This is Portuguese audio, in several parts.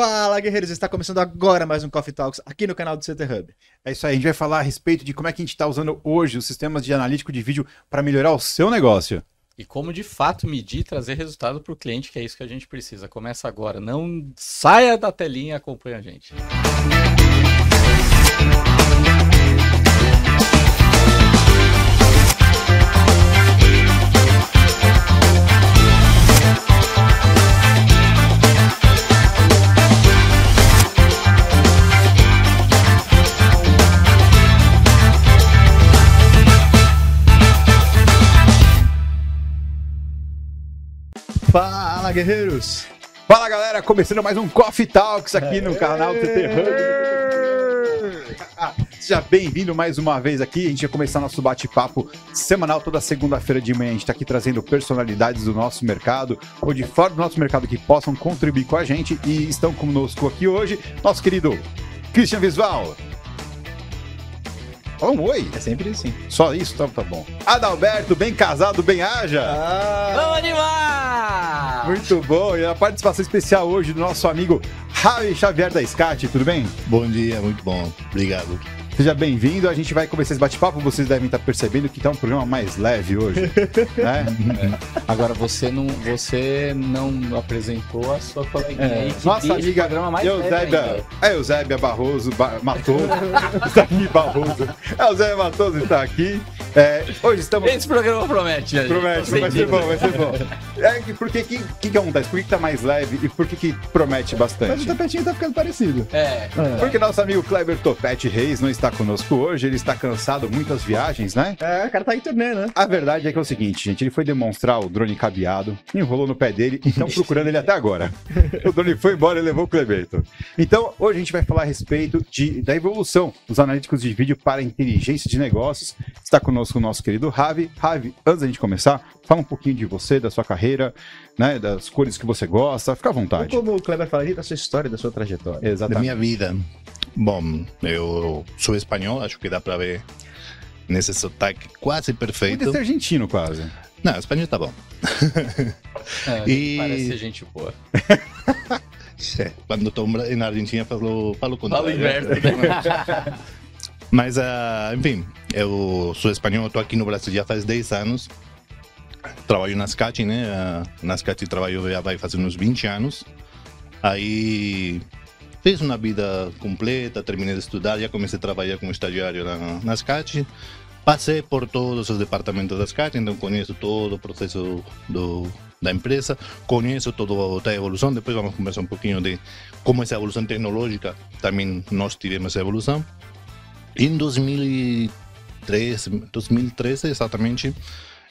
Fala, guerreiros! Está começando agora mais um Coffee Talks aqui no canal do CT Hub. É isso aí, a gente vai falar a respeito de como é que a gente está usando hoje os sistemas de analítico de vídeo para melhorar o seu negócio. E como de fato medir e trazer resultado para o cliente, que é isso que a gente precisa. Começa agora, não saia da telinha e acompanhe a gente. Fala, guerreiros! Fala galera, começando mais um Coffee Talks aqui no canal do CT Hub. Seja bem-vindo mais uma vez aqui. A gente vai começar nosso bate-papo semanal toda segunda-feira de manhã. A gente está aqui trazendo personalidades do nosso mercado ou de fora do nosso mercado que possam contribuir com a gente e estão conosco aqui hoje nosso querido Christian Visval. Fala um oi. É sempre assim. Só isso? Tá, tá bom. Adalberto, bem casado, bem haja. Ah, Vamos animar! Muito bom. E a participação especial hoje do nosso amigo Ravi Xavier da SCAT, tudo bem? Bom dia, muito bom. Obrigado. Seja bem-vindo. A gente vai começar esse bate-papo. Vocês devem estar percebendo que tá um programa mais leve hoje. né? Agora você não, você não apresentou a sua coleguinha É, aí que Nossa amiga programa mais Eusébia, é Eusébia Barroso ba matou. Eusébia Barroso. Eusébia Matoso está aqui. É, hoje estamos. Esse programa promete, gente. Promete, vai ser bom, vai ser bom. É, que- por que, que, que, acontece? Por que, que tá mais leve e por que, que promete mas bastante? o tapetinho tá ficando parecido. É, Porque nosso amigo Kleber Topete Reis não está conosco hoje, ele está cansado, muitas viagens, né? É, o cara tá em turnê, né? A verdade é que é o seguinte, gente, ele foi demonstrar o drone cabeado, enrolou no pé dele e estão procurando ele até agora. O drone foi embora e levou o Cleberto. Então, hoje a gente vai falar a respeito de, da evolução dos analíticos de vídeo para inteligência de negócios. Está conosco o nosso querido Ravi. Ravi, antes da gente começar, fala um pouquinho de você, da sua carreira, né, das cores que você gosta, fica à Ou vontade. como o Kleber falaria, da sua história, da sua trajetória. Da Exatamente. minha vida. Bom, eu sou espanhol, acho que dá para ver nesse sotaque quase Podia perfeito. ser argentino quase. Não, espanhol tá bom. é E- parece gente boa. É, Quando estou na Argentina, falo, falo o Fala o contrário. inverso, né? Mas, ah, enfim, eu sou espanhol, estou aqui no Brasil já faz 10 anos. Trabalho na SCAT, né? Na SCAT trabalho já vai fazer uns 20 anos. Aí fiz uma vida completa, terminei de estudar, já comecei a trabalhar como estagiário na, na SCAT. Passei por todos os departamentos da SCAT, então conheço todo o processo do, da empresa, conheço toda a evolução. Depois vamos conversar um pouquinho de como essa evolução tecnológica também nós tivemos essa evolução. Em 2013, 2013 exatamente,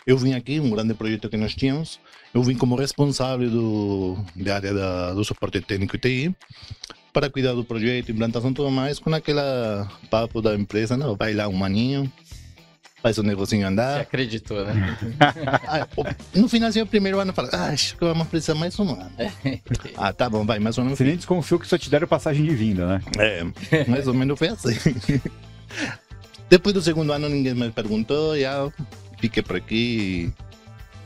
eu vim aqui, um grande projeto que nós tínhamos. Eu vim como responsável do, da área da, do suporte técnico e TI para cuidar do projeto, implantação e tudo mais, com aquela papo da empresa, não, vai lá um maninho, faz o negocinho Você andar. acreditou, né? Ah, o- no finalzinho do primeiro ano, fala, ah, acho que vamos precisar mais um ano. Ah, tá bom, vai, mais um ano. Você nem desconfiou que só te deram passagem de vinda, né? É, mais ou menos foi assim. Depois do segundo ano, ninguém me perguntou, já fiquei por aqui,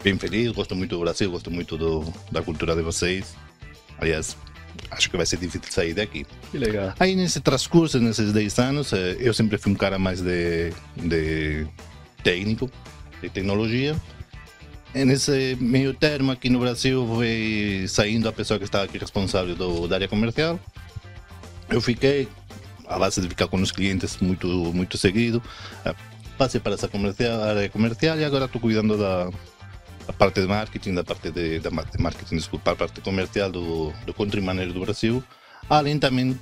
bem feliz, gosto muito do Brasil, gosto muito do, da cultura de vocês. Aliás, acho que vai ser difícil sair daqui. Que legal. Aí nesse transcurso, nesses 10 anos, eh, eu sempre fui um cara mais de, de técnico, de tecnologia. E nesse meio termo aqui no Brasil foi saindo a pessoa que estava aqui responsável do, da área comercial. Eu fiquei, a base de ficar com os clientes muito, muito seguido, passei para essa comercial, área comercial e agora estou cuidando da, parte de marketing, da parte de, de marketing, desculpa, parte comercial do, do country manager do Brasil. Além também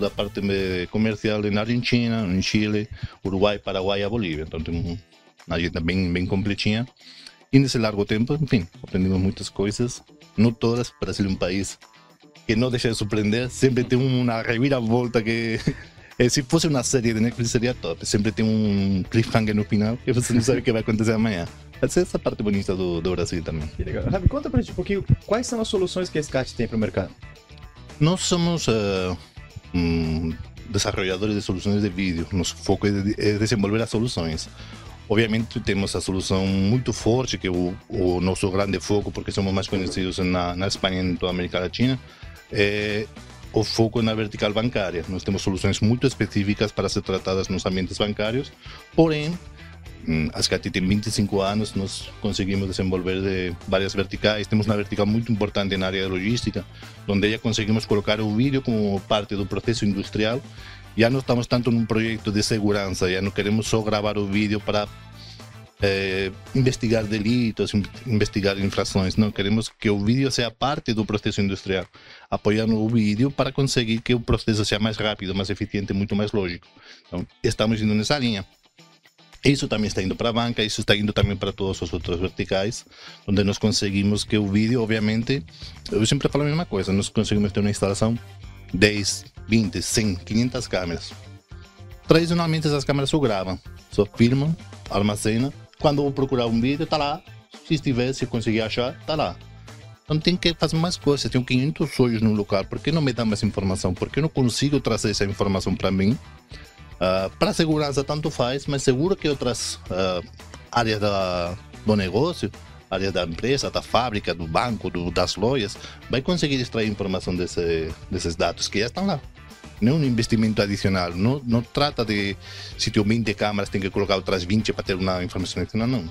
da parte eh, comercial na Argentina, em Chile, Uruguai, Paraguai e Bolívia. Então tem um- uma agenda bem, bem completinha. E nesse largo tempo, enfim, aprendemos muitas coisas. Não todas, o Brasil é um país que não deixa de surpreender. Sempre tem uma reviravolta que... eh, se fosse uma série de Netflix seria top. Sempre tem um cliffhanger no final que você não sabe o que vai acontecer amanhã. Essa é essa parte bonita do, do Brasil também. Que legal. Ravi, conta pra gente um pouquinho quais são as soluções que a SCAT tem pro mercado. Nós somos eh, mm, desarrolladores de soluções de vídeo. Nosso foco é, de- é desenvolver as soluções. Obviamente temos a solução muito forte, que é o, o nosso grande foco, porque somos mais conhecidos na, na Espanha e em toda a América Latina, é o foco na vertical bancária. Nós temos soluções muito específicas para ser tratadas nos ambientes bancários, porém, hum, a SCAT tem 25 anos, nós conseguimos desenvolver de várias verticais. Temos uma vertical muito importante na área de logística, onde já conseguimos colocar o vídeo como parte do processo industrial. Já não estamos tanto num projeto de segurança, já não queremos só gravar o vídeo para é, investigar delitos, investigar infrações. Não queremos que o vídeo seja parte do processo industrial, apoiando o vídeo para conseguir que o processo seja mais rápido, mais eficiente, muito mais lógico. Então, estamos indo nessa linha. Isso também está indo para a banca, isso está indo também para todos os outros verticais, onde nós conseguimos que o vídeo, obviamente, eu sempre falo a mesma coisa, nós conseguimos ter uma instalação 10, 20, 100, 500 câmeras. Tradicionalmente essas câmeras só gravam, só filmam, armazenam quando eu procurar um vídeo, tá lá. Se estiver, se conseguir achar, tá lá. Então tem que fazer mais coisas. Tenho 500 olhos no lugar. Por que não me dá mais informação? Por que não consigo trazer essa informação para mim? Uh, ah, para segurança, tanto faz, mas seguro que outras uh, áreas da, do negócio, áreas da empresa, da fábrica, do banco, do, das lojas, vai conseguir extrair informação desse, desses dados que já estão lá não é um investimento adicional. Não, não trata de se tem 20 câmaras, tem que colocar outras 20 para ter uma informação adicional. Não.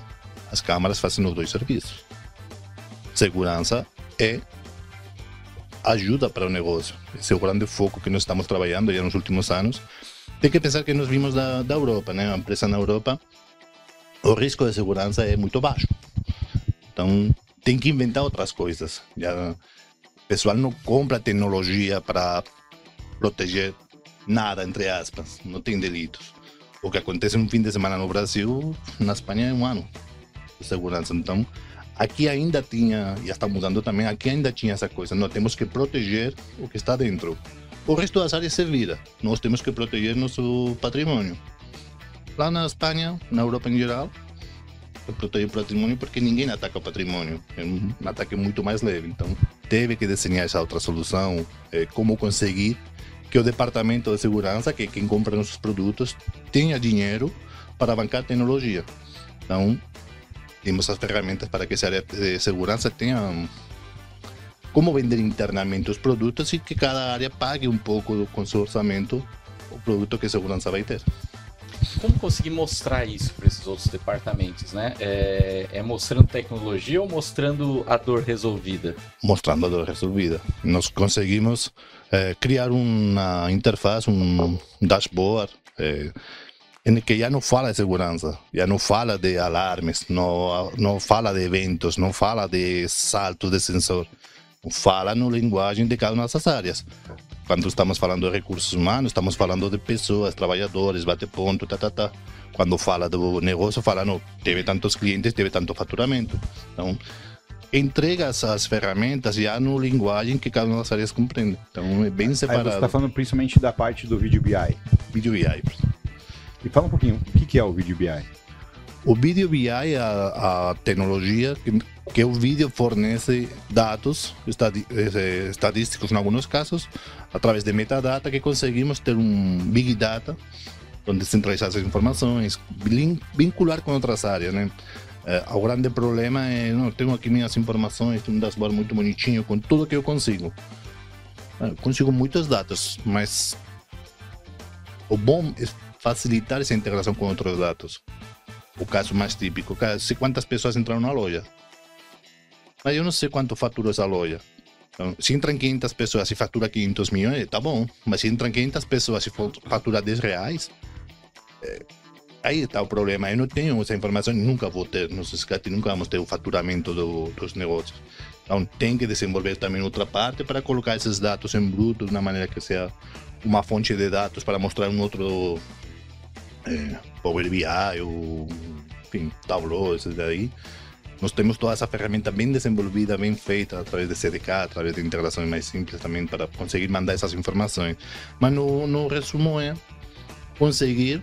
As câmaras fazem os dois serviços. Segurança é ajuda para o negócio. Esse é o grande foco que nós estamos trabalhando já nos últimos anos. Tem que pensar que nós vimos da, da Europa, né? A empresa na Europa, o risco de segurança é muito baixo. Então, tem que inventar outras coisas. Já, o pessoal não compra tecnologia para proteger nada, entre aspas, não tem delitos. O que acontece um fim de semana no Brasil, na Espanha é um ano de segurança. Então, aqui ainda tinha, já está mudando também, aqui ainda tinha essa coisa, nós temos que proteger o que está dentro. O resto das áreas se vira, nós temos que proteger nosso patrimônio. Lá na Espanha, na Europa em geral, proteger o patrimônio porque ninguém ataca o patrimônio, é um ataque muito mais leve. Então, teve que desenhar essa outra solução, é, como conseguir que o departamento de segurança, que é quem compra nossos produtos, tenha dinheiro para bancar tecnologia. Então, temos as ferramentas para que essa área de segurança tenha como vender internamente os produtos e que cada área pague um pouco com seu orçamento o produto que a segurança vai ter. Como conseguir mostrar isso para esses outros departamentos, né? É, é, mostrando tecnologia ou mostrando a dor resolvida? Mostrando a dor resolvida. Nós conseguimos é, criar uma interface, um dashboard, é, em que já não fala de segurança, já não fala de alarmes, não, não fala de eventos, não fala de saltos de sensor, fala na linguagem de cada uma dessas áreas. Quando estamos falando de recursos humanos, estamos falando de pessoas, trabalhadores, bate ponto, tá, tá, tá. Quando fala do negócio, fala, não, teve tantos clientes, teve tanto faturamento. Então, entrega essas ferramentas já no linguagem que cada uma das áreas compreende. Então, é bem separado. Aí você está falando principalmente da parte do vídeo BI. Vídeo BI. E fala um pouquinho, o que é o vídeo BI? O vídeo BI a, a tecnologia que, que o vídeo fornece dados eh, estatísticos, em alguns casos, através de metadata, que conseguimos ter um big data, onde centralizar essas informações, vincular com outras áreas, né? É, o grande problema é, não, tenho aqui minhas informações, tenho um dashboard muito bonitinho, com tudo que eu consigo. É, consigo muitos dados, mas o bom é facilitar essa integração com outros dados o caso mais típico, sei quantas pessoas entraram na loja. Mas eu não sei quanto fatura essa loja. Então, se entram 500 pessoas e fatura 500 milhões, tá bom. Mas se entram 500 pessoas e fatura 10 reais, é, aí está o problema. Eu não tenho essa informação nunca vou ter. SCAT nunca vamos ter o faturamento do, dos negócios. Então tem que desenvolver também outra parte para colocar esses dados em bruto de uma maneira que seja uma fonte de dados para mostrar um outro é, Power BI, ou, enfim, Tableau, esses daí. Nós temos toda essa ferramenta bem desenvolvida, bem feita, através de CDK, através de integrações mais simples também, para conseguir mandar essas informações. Mas no, no resumo é conseguir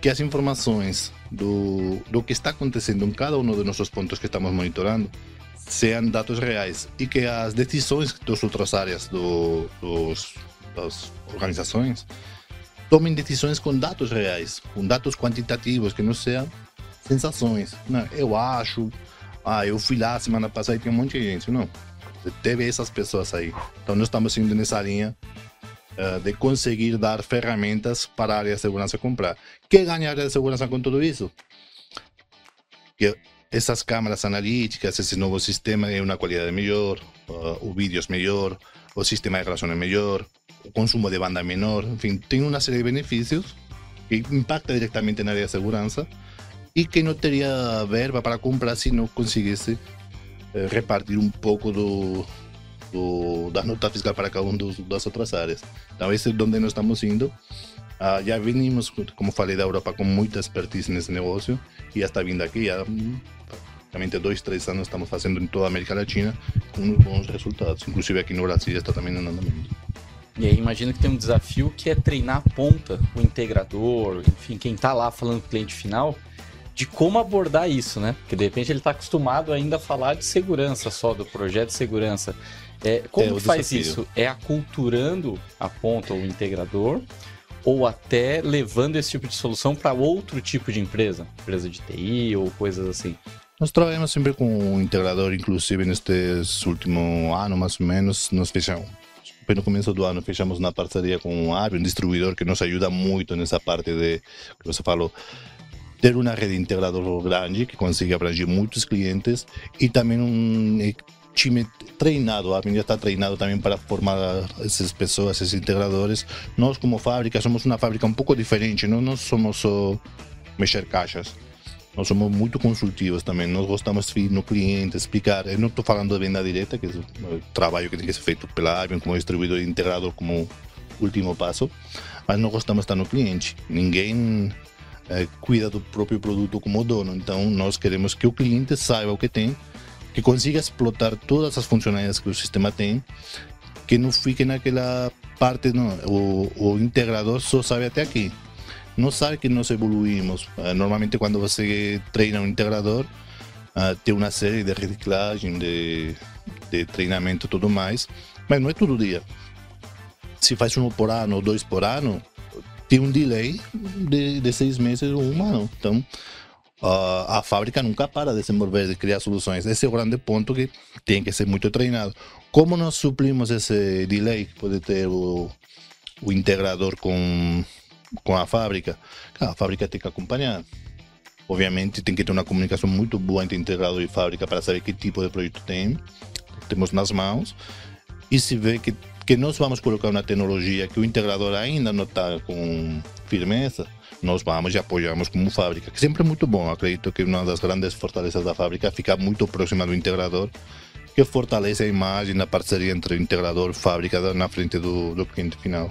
que as informações do, do que está acontecendo em cada um dos nossos pontos que estamos monitorando sejam dados reais e que as decisões das outras áreas do, dos, das organizações tomem decisões com dados reais, com dados quantitativos, que não sejam sensações. Não, eu acho, ah, eu fui lá semana passada e tem um monte de gente. Não. Teve essas pessoas aí. Então, nós estamos indo nessa linha uh, de conseguir dar ferramentas para a área de segurança comprar. Quem ganha a área de segurança com tudo isso? Que essas câmeras analíticas, esse novo sistema é uma qualidade melhor, uh, o vídeo é melhor, o sistema de relação é melhor, consumo de banda menor, enfim, tem uma série de benefícios que impacta diretamente na área de segurança e que não teria verba para comprar se não conseguisse eh, repartir um pouco do, do, nota fiscal para cada uma das outras áreas. Então, esse é onde nós estamos indo. Ah, já vinimos, como falei, da Europa com muita expertise nesse negócio e já está vindo aqui. Já, praticamente dois, três anos estamos fazendo em toda América Latina com bons resultados. Inclusive aqui no Brasil está também no andamento. E aí imagina que tem um desafio que é treinar a ponta, o integrador, enfim, quem está lá falando com o cliente final, de como abordar isso, né? Porque de repente ele está acostumado ainda a falar de segurança só, do projeto de segurança. É, como é, que faz desafio. isso? É aculturando a ponta, o integrador, ou até levando esse tipo de solução para outro tipo de empresa, empresa de TI ou coisas assim? Nós trabalhamos sempre com o integrador, inclusive nestes últimos anos, mais ou menos, nós fechamos no começo do ano fechamos uma parceria com o Arby, um distribuidor que nos ajuda muito nessa parte de que você falou ter uma rede integrador grande que consiga abranger muitos clientes e também um time treinado, a já está treinado também para formar essas pessoas, esses integradores. Nós como fábrica somos uma fábrica um pouco diferente, não nós somos só mexer caixas. Nós somos muito consultivos também, nós gostamos de ir no cliente, explicar. Eu não estou falando de venda direta, que é o trabalho que tem que ser feito pela Avion como distribuidor integrador como último passo, mas nós gostamos de estar no cliente. Ninguém é, cuida do próprio produto como dono. Então, nós queremos que o cliente saiba o que tem, que consiga explotar todas as funcionalidades que o sistema tem, que não fique naquela parte, não, o, o integrador só sabe até aqui. Não sabe que nós evoluímos. É, normalmente, quando você treina um integrador, uh, tem uma série de reciclagem, de, de treinamento e tudo mais, mas não é todo dia. Se faz um por ano ou dois por ano, tem um delay de, de seis meses ou um ano. Então, uh, a fábrica nunca para de desenvolver, de criar soluções. Esse é o grande ponto que tem que ser muito treinado. Como nós suplimos esse delay que pode ter o, o integrador com, com a fábrica? A fábrica tem que acompanhar. Obviamente, tem que ter uma comunicação muito boa entre integrador e fábrica para saber que tipo de projeto tem. Temos nas mãos. E se vê que que nós vamos colocar uma tecnologia que o integrador ainda não está com firmeza, nós vamos e apoiamos como fábrica, que sempre é muito bom. Acredito que uma das grandes fortalezas da fábrica é ficar muito próxima do integrador, que fortalece a imagem, a parceria entre o integrador e fábrica na frente do, do cliente final.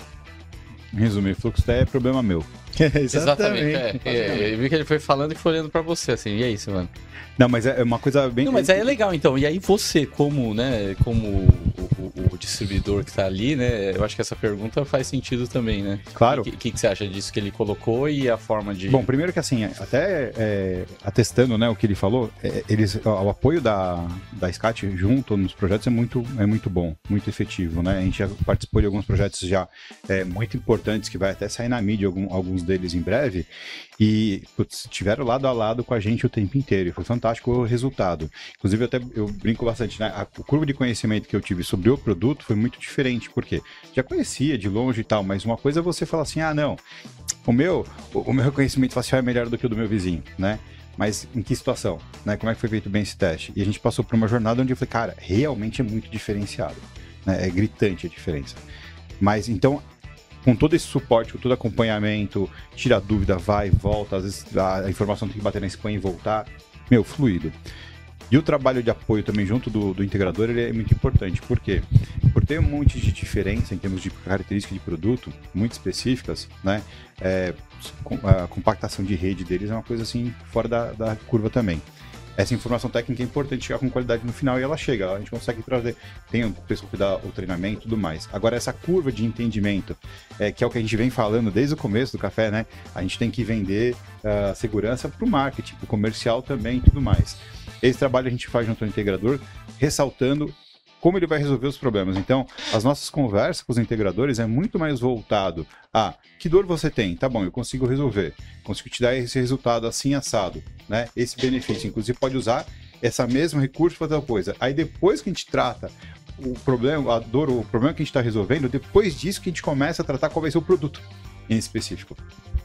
Resumir, fluxo é problema meu. Exatamente. É, é, eu vi que ele foi falando e foi olhando para você, assim, e é isso, mano. Não, mas é uma coisa bem. Não, mas aí é legal, então. E aí você, como, né, como o, o, o distribuidor que está ali, né, eu acho que essa pergunta faz sentido também, né? Claro. O que, que, que, você acha disso que ele colocou e a forma de. Bom, primeiro que assim, até é, atestando, né, o que ele falou, é, eles, o apoio da, da SCAT junto nos projetos é muito, é muito bom, muito efetivo, né? A gente já participou de alguns projetos já é, muito importantes que vai até sair na mídia, algum, alguns deles em breve, e putz, tiveram lado a lado com a gente o tempo inteiro. E foi fantástico o resultado. Inclusive, até eu brinco bastante, né? A, curva de conhecimento que eu tive sobre o produto foi muito diferente, porque já conhecia de longe e tal, mas uma coisa é você falar assim: ah, não, o meu, o, o meu reconhecimento facial é melhor do que o do meu vizinho, né? Mas em que situação? Né? Como é que foi feito bem esse teste? E a gente passou por uma jornada onde eu falei, cara, realmente é muito diferenciado. Né? É gritante a diferença. Mas então com todo esse suporte, com todo acompanhamento, tira dúvida, vai, volta, às vezes a informação tem que bater na spam e voltar. Meu, fluido. E o trabalho de apoio também junto do, do integrador ele é muito importante. Por quê? Por ter um monte de diferença em termos de características de produto muito específicas, né? É, a compactação de rede deles é uma coisa assim fora da, da curva também essa informação técnica é importante chegar com qualidade no final e ela chega, a gente consegue trazer, tem o pessoal que dá o treinamento e tudo mais. Agora, essa curva de entendimento, é, que é o que a gente vem falando desde o começo do café, né? A gente tem que vender uh, segurança para o marketing, para o comercial também e tudo mais. Esse trabalho a gente faz junto ao integrador, ressaltando como ele vai resolver os problemas. Então, as nossas conversas com os integradores é muito mais voltado a que dor você tem? Tá bom, eu consigo resolver. Consigo te dar esse resultado assim assado, né? Esse benefício. Inclusive, pode usar essa mesmo recurso para outra coisa. Aí depois que a gente trata o problema, a dor, o problema que a gente está resolvendo, depois disso que a gente começa a tratar qual vai ser o produto em específico.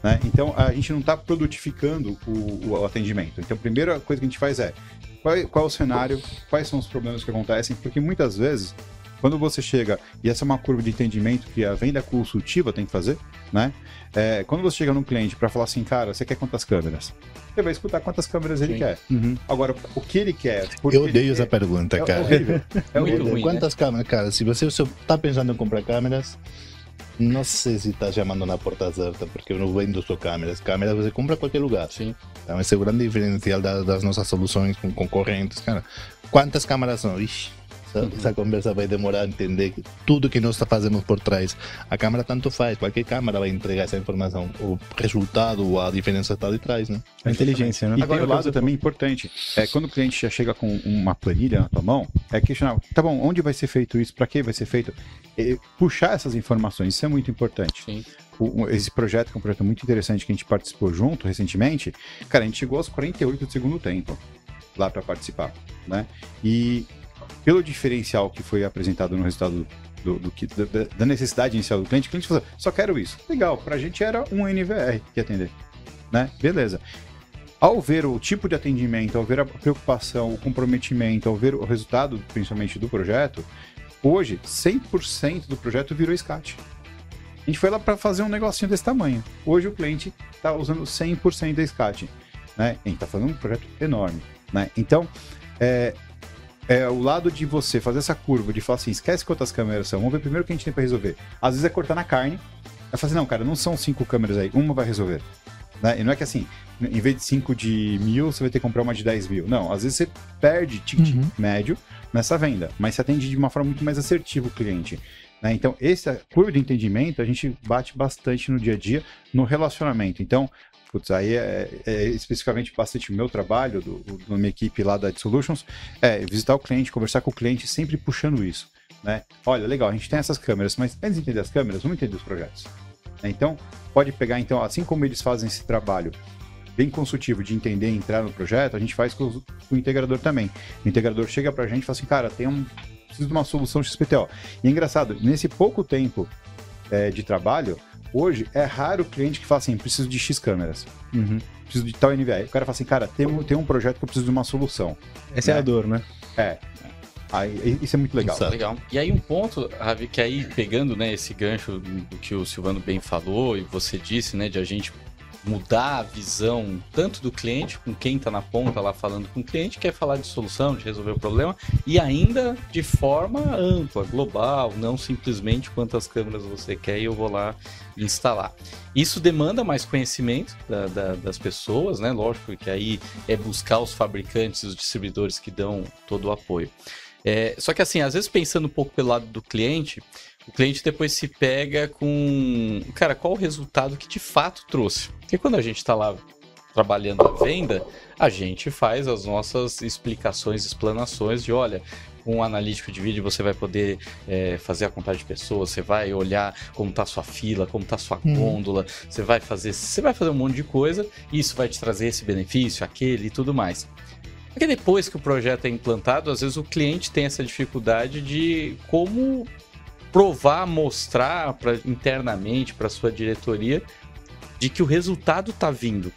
Né? Então, a gente não está produtificando o, o, atendimento. Então, a primeira coisa que a gente faz é qual, qual é o cenário, quais são os problemas que acontecem, porque muitas vezes quando você chega, e essa é uma curva de entendimento que a venda consultiva tem que fazer, né? É, quando você chega num cliente para falar assim, cara, você quer quantas câmeras? Você vai escutar quantas câmeras ele quer. Uhum. Agora, o que ele quer? Eu odeio essa quer, pergunta, é cara. Horrível. É Muito ruim, Quantas né? câmeras, cara? Se você está pensando em comprar câmeras, não sei se está chamando na porta certa, porque eu não vendo só câmeras. Câmeras você compra em qualquer lugar. Sim. Então, esse é o grande diferencial das, das nossas soluções com concorrentes. Cara, quantas câmeras são? Ixi, essa, conversa vai demorar a entender tudo que nós fazemos por trás. A câmera tanto faz, qualquer câmera vai entregar essa informação. O resultado ou a diferença está de trás, né? A inteligência, né? E Agora, tem o lado também importante. É, quando o cliente já chega com uma planilha na tua mão, é questionar, tá bom, onde vai ser feito isso? Para que vai ser feito? E puxar essas informações, isso é muito importante. Sim esse projeto, que é um projeto muito interessante que a gente participou junto recentemente, cara, a gente chegou aos 48 do segundo tempo lá para participar, né? E pelo diferencial que foi apresentado no resultado do, do, do da, da, necessidade inicial do cliente, o cliente falou, só quero isso. Legal, para a gente era um NVR que atender, né? Beleza. Ao ver o tipo de atendimento, ao ver a preocupação, o comprometimento, ao ver o resultado, principalmente do projeto, hoje 100% do projeto virou SCAT. A gente foi lá para fazer um negocinho desse tamanho. Hoje o cliente está usando 100% da SCAT. Né? A gente está fazendo um projeto enorme. Né? Então, é, é o lado de você fazer essa curva, de falar assim, esquece quantas câmeras são, vamos ver primeiro o que a gente tem para resolver. Às vezes é cortar na carne, é fazer, assim, não, cara, não são cinco câmeras aí, uma vai resolver. Né? E não é que assim, em vez de 5 de mil, você vai ter que comprar uma de 10 mil. Não, às vezes você perde ticket uhum. médio nessa venda, mas você atende de uma forma muito mais assertiva o cliente. Né? Então, essa curva de entendimento a gente bate bastante no dia a dia, no relacionamento. Então, putz, aí é, é, especificamente bastante o meu trabalho, do, do, da minha equipe lá da Solutions, é visitar o cliente, conversar com o cliente, sempre puxando isso. Né? Olha, legal, a gente tem essas câmeras, mas antes de entender as câmeras, vamos entender os projetos. Então, pode pegar, então, assim como eles fazem esse trabalho bem consultivo de entender e entrar no projeto, a gente faz com, o, com o integrador também. O integrador chega pra gente e fala assim, cara, tem um, preciso de uma solução XPTO. E é engraçado, nesse pouco tempo é, de trabalho, Hoje é raro o cliente que fala assim: preciso de X câmeras. Uhum. Preciso de tal NVR. O cara fala assim, cara, tem um, tem um projeto que eu preciso de uma solução. Essa né? é a dor, né? É. Aí, isso é muito legal. Isso é legal. E aí um ponto, Ravi, que aí pegando né, esse gancho do que o Silvano bem falou e você disse, né, de a gente mudar a visão tanto do cliente, com quem está na ponta lá falando com o cliente, quer falar de solução, de resolver o problema, e ainda de forma ampla, global, não simplesmente quantas câmeras você quer e eu vou lá instalar. Isso demanda mais conhecimento da, da, das pessoas, né? Lógico que aí é buscar os fabricantes, os distribuidores que dão todo o apoio. É, só que assim, às vezes pensando um pouco pelo lado do cliente, o cliente depois se pega com, cara, qual o resultado que de fato trouxe? Porque quando a gente está lá trabalhando a venda, a gente faz as nossas explicações, explanações de, olha, com um analítico de vídeo você vai poder é, fazer a contagem de pessoas, você vai olhar como está sua fila, como está sua uhum. gôndola, você vai fazer, você vai fazer um monte de coisa, e isso vai te trazer esse benefício, aquele e tudo mais. Porque depois que o projeto é implantado, às vezes o cliente tem essa dificuldade de como provar, mostrar pra, internamente para sua diretoria de que o resultado está vindo.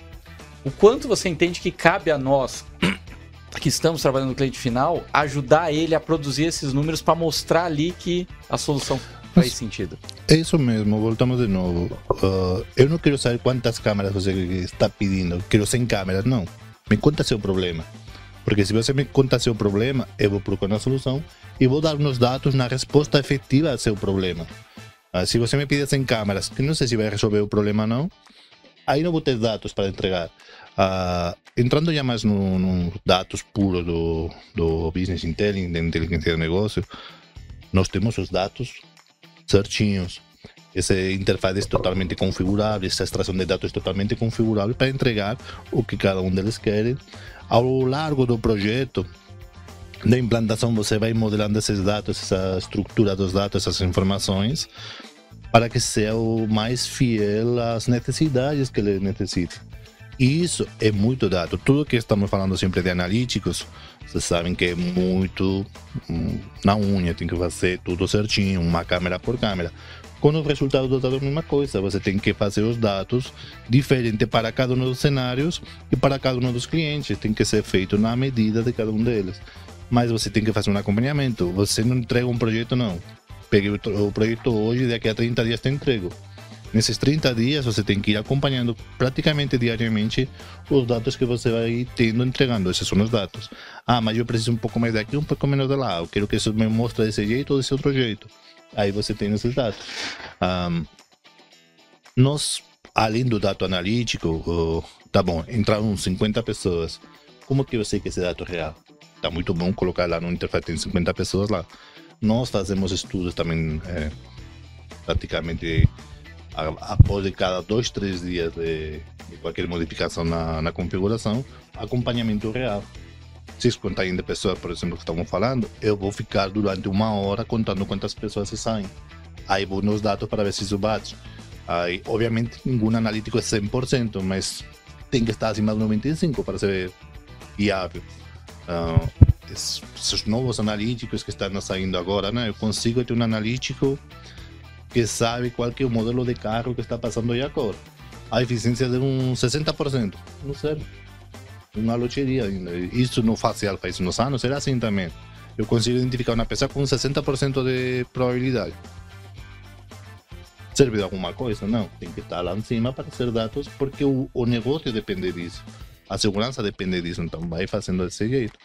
O quanto você entende que cabe a nós, que estamos trabalhando no cliente final, ajudar ele a produzir esses números para mostrar ali que a solução faz sentido. É isso mesmo, voltamos de novo. Uh, eu não quero saber quantas câmeras você está pedindo, quero 100 câmeras, não. Me conta seu problema. Porque se você me conta seu problema, eu vou procurar uma solução e vou dar uns dados na resposta efetiva ao seu problema. Ah, se você me pedir 100 câmeras, que não sei se vai resolver o problema não, aí não vou ter dados para entregar. Uh, entrando já mais nos no dados puros do, do Business Intelligence, da inteligência do negócio, nós temos os dados certinhos. Essa interface é totalmente configurável, essa extração de dados é totalmente configurável para entregar o que cada um deles quer ao largo do projeto da implantação você vai modelando esses dados, essa estrutura dos dados, essas informações, para que seja o mais fiel às necessidades que ele necessita. E isso é muito dado. Tudo que estamos falando sempre de analíticos, vocês sabem que é muito hum, na unha, tem que fazer tudo certinho, uma câmera por câmera. Com o resultado do dado é a mesma coisa, você tem que fazer os dados diferente para cada um dos cenários e para cada um dos clientes, tem que ser feito na medida de cada um deles. Mas você tem que fazer um acompanhamento, você não entrega um projeto não. Peguei o projeto hoje, daqui a 30 dias te entrego. Nesses 30 dias você tem que ir acompanhando praticamente diariamente os dados que você vai tendo entregando. Esses são os dados. Ah, mas eu preciso um pouco mais daqui, um pouco menos de lá. Eu quero que isso me mostre desse jeito ou desse outro jeito. Aí você tem esses dados. Um, nós, além do dado analítico, uh, tá bom, entraram 50 pessoas. Como que eu sei que esse dado é real? Tá muito bom colocar lá no interface, tem 50 pessoas lá. Nós fazemos estudos também, é, praticamente após de cada dois, três dias de, de qualquer modificação na, na, configuração, acompanhamento real. Se 50 de pessoas, por exemplo, que estamos falando, eu vou ficar durante uma hora contando quantas pessoas se saem. Aí vou nos dados para ver se isso bate. Aí, obviamente, nenhum analítico é 100%, mas tem que estar acima de 95% para ser viável. Uh, esses novos analíticos que estão saindo agora, né? Eu consigo ter um analítico que sabe qual que é o modelo de carro que está passando aí agora. A eficiência de um 60%. Não serve. Uma loteria ainda. Isso no facial faz uns anos era assim também. Eu consigo identificar uma peça com 60% de probabilidade. Serve de alguma coisa? Não. Tem que estar lá em cima para ser dados, porque o, o negócio depende disso. A segurança depende disso. Então, vai fazendo desse jeito.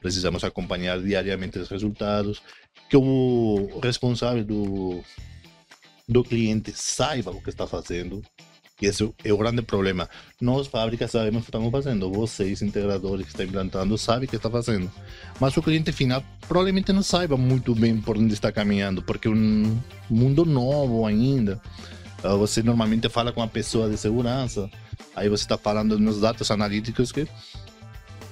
Precisamos acompanhar diariamente os resultados. Que o responsável do, do cliente saiba o que está fazendo. E esse é o grande problema. Nós, fábricas, sabemos o que estamos fazendo. Vocês, integradores que estão implantando, sabem o que está fazendo. Mas o cliente final provavelmente não saiba muito bem por onde está caminhando, porque é um mundo novo ainda. Ah, você normalmente fala com a pessoa de segurança, aí você está falando nos dados analíticos que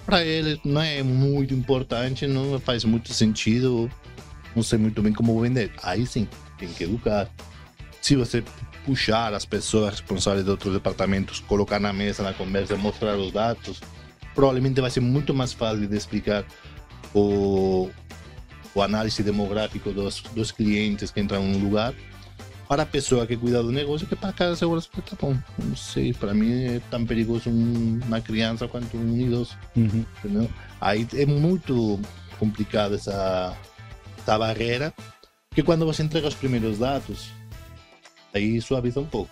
para ele não é muito importante, não faz muito sentido, não sei muito bem como vender. Aí sim, tem que educar se você puxar as pessoas responsáveis de outros departamentos, colocar na mesa, na conversa, mostrar os dados, provavelmente vai ser muito mais fácil de explicar o, o análise demográfico dos, dos clientes que entram no lugar para a pessoa que cuida do negócio que para cada segurança tá bom. Não sei, para mim é tão perigoso uma criança quanto um idoso. Uhum. Entendeu? Aí é muito complicado essa, essa barreira, que quando você entrega os primeiros dados, aí suaviza um pouco.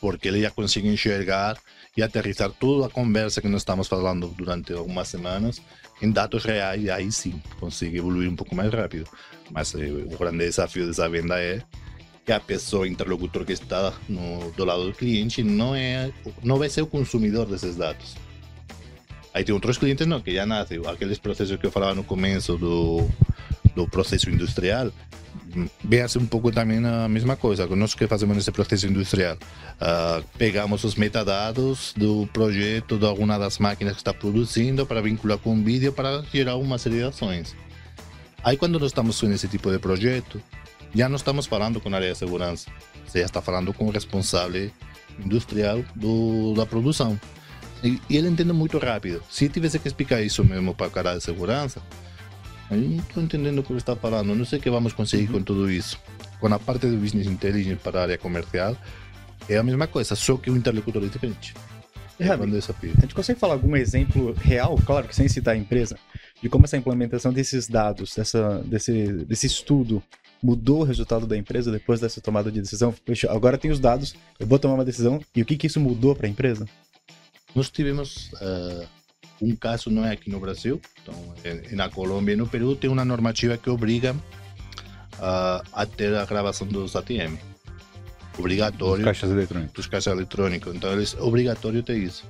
Porque ele já consegue enxergar e aterrizar toda a conversa que nós estamos falando durante algumas semanas em dados reais, e aí sim consegue evoluir um pouco mais rápido. Mas eh, o grande desafio dessa venda é que a pessoa, interlocutor que está no, do lado do cliente, não, é, não vai ser o consumidor desses dados. Aí tem outros clientes não, que já nascem. Aqueles processos que eu falava no começo do, do processo industrial, ser um pouco também a mesma coisa. Nós que fazemos nesse processo industrial, uh, pegamos os metadados do projeto de alguma das máquinas que está produzindo para vincular com o vídeo para gerar uma série de ações. Aí quando nós estamos nesse tipo de projeto, já não estamos falando com a área de segurança, você já está falando com o responsável industrial do, da produção. E, e ele entende muito rápido. Se tivesse que explicar isso mesmo para cara de segurança, eu não estou entendendo o que está falando. Não sei o que vamos conseguir com tudo isso. Com a parte do business intelligence para a área comercial, é a mesma coisa, só que o interlocutor é diferente. É, é desafio. A gente consegue falar algum exemplo real, claro que sem citar a empresa, de como essa implementação desses dados, dessa, desse, desse estudo, mudou o resultado da empresa depois dessa tomada de decisão? Agora tem os dados, eu vou tomar uma decisão, e o que, que isso mudou para a empresa? Nós tivemos uh, um caso não é aqui no Brasil, então é, na Colômbia e no Peru tem uma normativa que obriga uh, a ter a gravação dos ATM. Obrigatório. Dos caixas eletrônicos. Dos caixas eletrônicos. Então eles obrigatório ter isso.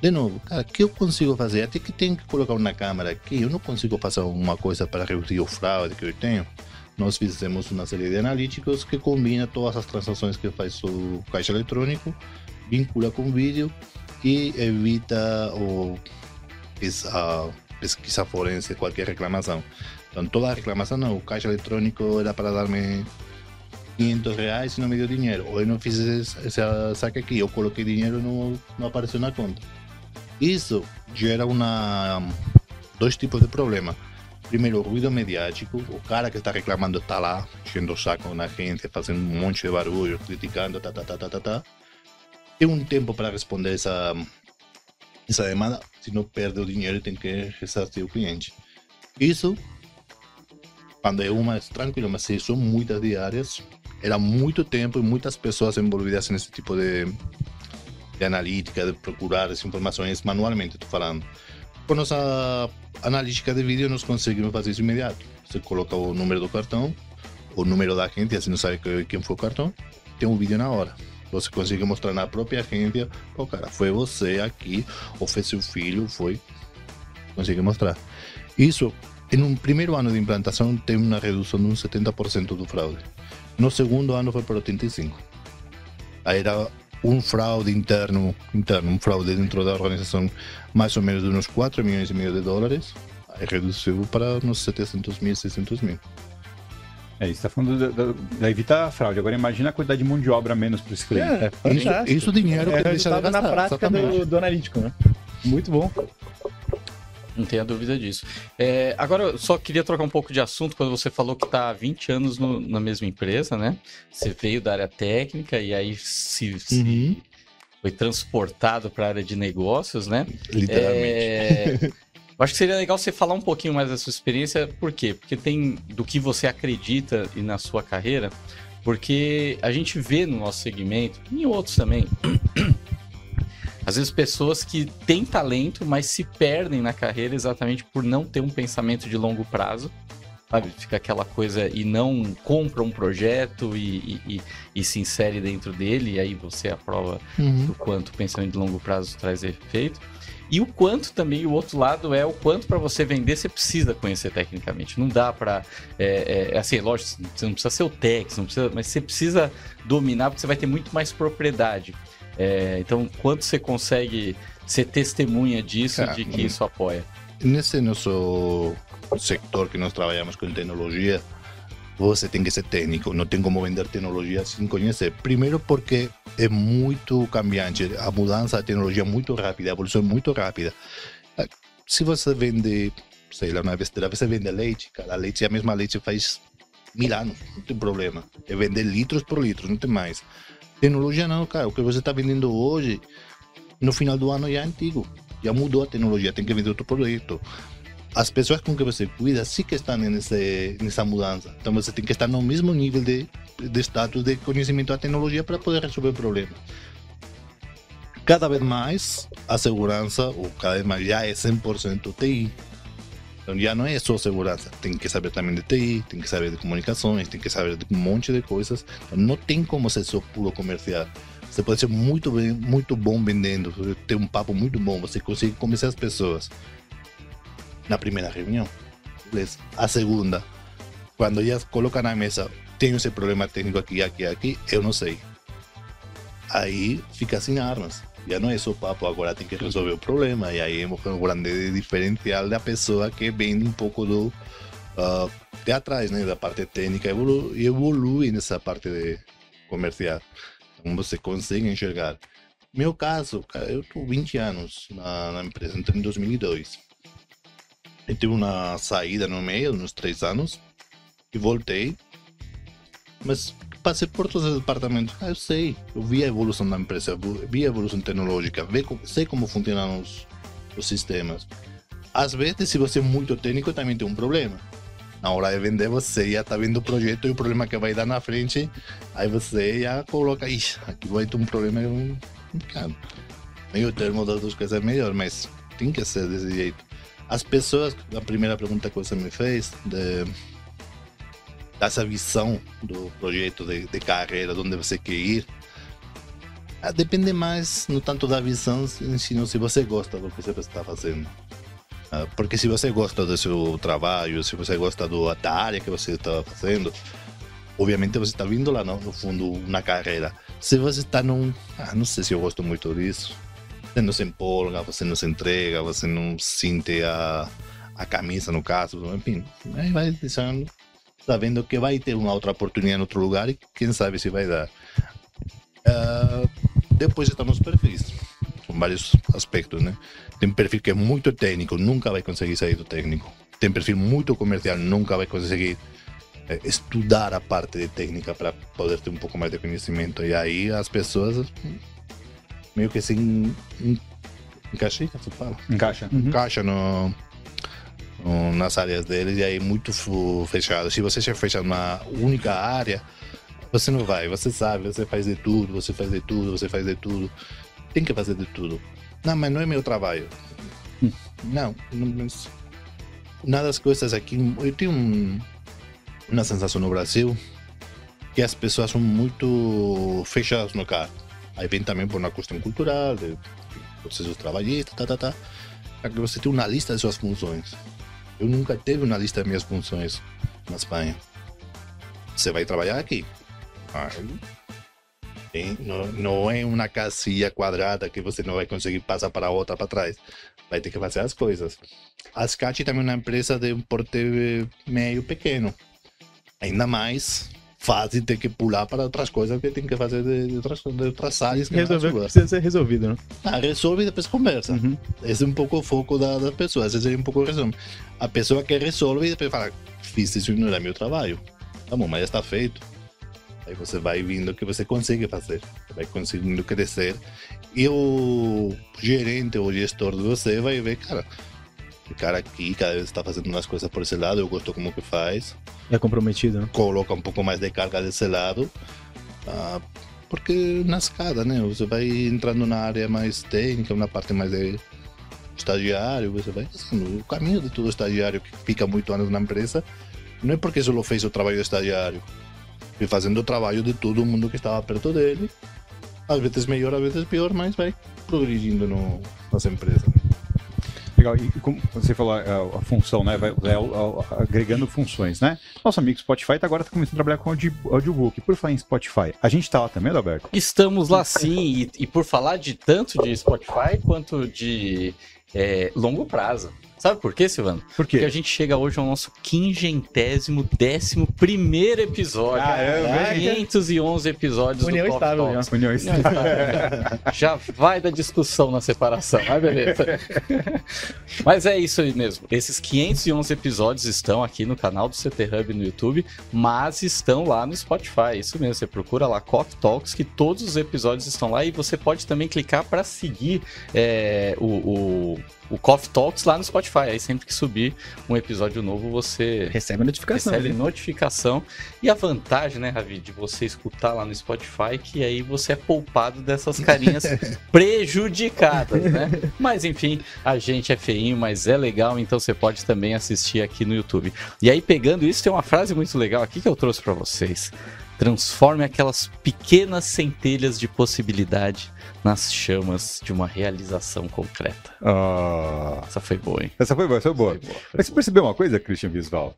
De novo, cara, o que eu consigo fazer? Até que tem que colocar uma câmera aqui. Eu não consigo fazer alguma coisa para reduzir o fraude que eu tenho. Nós fizemos uma série de analíticos que combina todas as transações que faz o caixa eletrônico, vincula com vídeo e evita o, essa pesquisa forense, qualquer reclamação. Então, toda reclamação, não, o caixa eletrônico era para dar-me 500 reais e não me deu dinheiro. Ou eu não fiz esse, esse saque aqui, eu coloquei dinheiro e não, não apareceu na conta. Isso gera uma, dois tipos de problema. Primeiro, ruído mediático. O cara que está reclamando está lá, enchendo o saco na agência, fazendo um monte de barulho, criticando, tá, tá, tá, tá, tá, tá. Tem um tempo para responder essa, essa demanda, se não perde o dinheiro e tem que ressarcir o cliente. Isso, quando é uma, é tranquilo, mas se são muitas diárias, era muito tempo e muitas pessoas envolvidas nesse tipo de, de analítica, de procurar as informações manualmente, estou falando. Com nossa analítica de vídeo, nós conseguimos fazer isso imediato. Você coloca o número do cartão, o número da agência, assim não sabe quem foi o cartão, tem um vídeo na hora. Você consegue mostrar na própria agência, o cara, foi você aqui, ou foi seu filho, foi. Consegue mostrar. Isso, em um primeiro ano de implantação, tem uma redução de uns 70% do fraude. No segundo ano foi para 85%. Aí era um fraude interno, interno, um fraude dentro da organização, mais ou menos de uns 4 milhões e meio de dólares, aí reduziu para uns 700 mil, 600 mil. É, você está falando da, da, da, evitar a fraude. Agora imagina a quantidade de mão de obra menos para esse cliente. É, é isso, isso dinheiro é, que deixa na prática do, do analítico, né? Muito bom. Não tenha dúvida disso. É, agora, eu só queria trocar um pouco de assunto. Quando você falou que está há 20 anos no, na mesma empresa, né? Você veio da área técnica e aí se, se uhum. foi transportado para a área de negócios, né? Literalmente. É, eu acho que seria legal você falar um pouquinho mais da sua experiência. Por quê? Porque tem do que você acredita e na sua carreira. Porque a gente vê no nosso segmento, e em outros também, às vezes pessoas que têm talento, mas se perdem na carreira exatamente por não ter um pensamento de longo prazo. Sabe? Fica aquela coisa e não compra um projeto e, e, e se insere dentro dele, e aí você aprova uhum. do quanto o pensamento de longo prazo traz efeito. E o quanto também, o outro lado é o quanto para você vender você precisa conhecer tecnicamente. Não dá para. É, é, assim, lógico, você não precisa ser o Tex, não precisa, mas você precisa dominar porque você vai ter muito mais propriedade. É, então, quanto você consegue ser testemunha disso, de que isso apoia? Nesse nosso setor que nós trabalhamos com tecnologia, você tem que ser técnico, não tem como vender tecnologia sem conhecer. Primeiro porque é muito cambiante, a mudança da tecnologia é muito rápida, a evolução é muito rápida. Se você vende, sei lá, uma besteira, você vende leite, cara, a leite, a mesma leite faz mil anos, não tem problema. É vender litros por litros, não tem mais. Tecnologia não, cara. O que você está vendendo hoje, no final do ano já é antigo. Já mudou a tecnologia, tem que vender outro produto. As pessoas com que você cuida sim que estão nesse, nessa mudança. Então você tem que estar no mesmo nível de, de status de conhecimento da tecnologia para poder resolver o problema. Cada vez mais a segurança, ou cada vez mais já é 100% TI. Então já não é só segurança, tem que saber também de TI, tem que saber de comunicações, tem que saber de um monte de coisas. Então, não tem como ser só puro comercial. Você pode ser muito bem, muito bom vendendo, ter um papo muito bom, você consegue convencer as pessoas. Na primeira reunião, beleza. A segunda, quando já coloca na mesa, tenho esse problema técnico aqui, aqui, aqui, eu não sei. Aí fica sem armas já não é só papo, agora tem que resolver o problema. E aí é um grande diferencial da pessoa que vem um pouco do uh, de atrás, né, da parte técnica e evolui nessa parte de comercial. Então você consegue enxergar. Meu caso, cara, eu estou 20 anos na, na, empresa, entrei em 2002. Eu tive uma saída no meio, uns três anos, e voltei. Mas passei por todos os departamentos. Ah, eu sei, eu vi a evolução da empresa, vi a evolução tecnológica, sei como funcionam os, os sistemas. Às vezes, se você é muito técnico, também tem um problema. Na hora de vender, você já está vendo o projeto e o problema que vai dar na frente, aí você já coloca, ixi, aqui vai ter um problema. Cara, meio termo das duas coisas é melhor, mas tem que ser desse jeito. As pessoas, a primeira pergunta que você me fez, de dessa visão do projeto de, de carreira, de onde você quer ir, ah, depende mais, não tanto da visão, sino se você gosta do que você está fazendo. Ah, porque se você gosta do seu trabalho, se você gosta do, da área que você está fazendo, obviamente você está vindo lá no, no, fundo na carreira. Se você está num. Ah, não sei se eu gosto muito disso. Você não se empolga, você não se entrega, você não sente a, a camisa no caso, enfim. Aí vai deixando sabendo que vai ter uma outra oportunidade em outro lugar e quem sabe se vai dar. Ah, depois estão os perfis, são vários aspectos, né? Tem perfil que é muito técnico, nunca vai conseguir sair do técnico. Tem perfil muito comercial, nunca vai conseguir eh, estudar a parte de técnica para poder ter um pouco mais de conhecimento. E aí as pessoas meio que se en- en- encaixam, se fala? Encaixa. encaixa no, no- nas áreas deles e aí muito fu- fechado. Se você se fecha numa única área, você não vai, você sabe, você faz de tudo, você faz de tudo, você faz de tudo. Tem que fazer de tudo. Não, mas não é meu trabalho. Não, não mas uma das coisas aqui, eu tenho um- uma sensação no Brasil que as pessoas são muito fechadas no carro. Aí vem também por uma questão cultural, de processos trabalhistas, tá, tá, tá. Para que você tenha uma lista de suas funções. Eu nunca tive uma lista de minhas funções na Espanha. Você vai trabalhar aqui. Ah, tem- não, não é uma casinha quadrada que você não vai conseguir passar para outra para trás. Vai ter que fazer as coisas. A Scat também é uma empresa de um porte meio pequeno. Ainda mais fácil ter que pular para outras coisas que tem que fazer de, de outras, de outras áreas que é Resolver que precisa ser resolvido, né? Ah, resolve e depois conversa. Uhum. Esse é um pouco o foco da, das pessoas. Esse é um pouco o resumo. A pessoa que resolve e depois fala: Fiz isso e não era meu trabalho. Tá bom, mas está feito. Aí você vai vindo o que você consegue fazer. Vai conseguindo crescer. E o gerente ou gestor de você vai ver: Cara, esse cara aqui cada vez está fazendo umas coisas por esse lado. Eu gosto como que faz. É comprometido, né? Coloca um pouco mais de carga desse lado. ah, porque na escada, né? Você vai entrando na área mais técnica, na parte mais de estagiário, você vai assim, o caminho de todo estagiário que fica muito anos na empresa, não é porque só fez o trabalho de estagiário, foi fazendo o trabalho de todo mundo que estava perto dele, às vezes melhor, às vezes pior, mas vai progredindo no, nas empresas. Legal, e como você falou a, a função, né? Vai, vai a- a- agregando funções, né? Nosso amigo Spotify tá agora tá começando a trabalhar com audio- audiobook. Por falar em Spotify, a gente tá lá também, Alberto? Estamos lá sim, e, e por falar de tanto de Spotify quanto de é, longo prazo. Sabe por quê, Silvano? Por Porque a quê? gente chega hoje ao nosso quingentésimo décimo primeiro episódio. Caramba, hein? 511 episódios União do estável, Talks. União União estável. Já vai da discussão na separação, mas beleza. Mas é isso aí mesmo. Esses 511 episódios estão aqui no canal do CT Hub no YouTube, mas estão lá no Spotify. Isso mesmo, você procura lá Coffee Talks, que todos os episódios estão lá e você pode também clicar para seguir é, o, o, o Coffee Talks lá no Spotify. Aí sempre que subir um episódio novo, você Recebe a notificação. recebe né? notificação. E a vantagem, né, Ravi, de você escutar lá no Spotify, que aí você é poupado dessas carinhas prejudicadas, né? Mas enfim, a gente é feinho, mas é legal, então você pode também assistir aqui no YouTube. E aí, pegando isso, tem uma frase muito legal aqui que eu trouxe para vocês. Transforme aquelas pequenas centelhas de possibilidade nas chamas de uma realização concreta. Ah, Essa foi boa, hein? essa foi boa, essa foi boa. Foi boa, foi Mas você percebeu uma coisa, Christian Bisval?